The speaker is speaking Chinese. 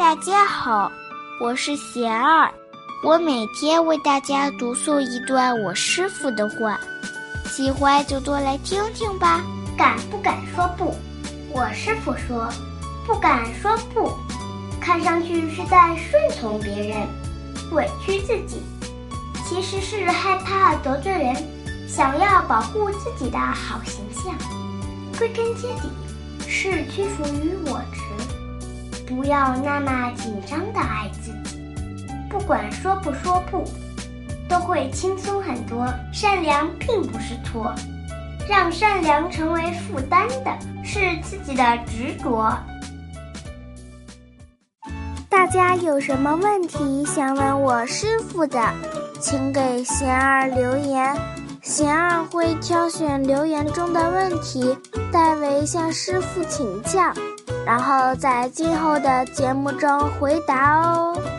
大家好，我是贤儿，我每天为大家读诵一段我师傅的话，喜欢就多来听听吧。敢不敢说不？我师傅说，不敢说不，看上去是在顺从别人，委屈自己，其实是害怕得罪人，想要保护自己的好形象。归根结底，是屈服于我执。不要那么紧张的爱自己，不管说不说不，都会轻松很多。善良并不是错，让善良成为负担的是自己的执着。大家有什么问题想问我师傅的，请给贤儿留言，贤儿会挑选留言中的问题，代为向师傅请教。然后在今后的节目中回答哦。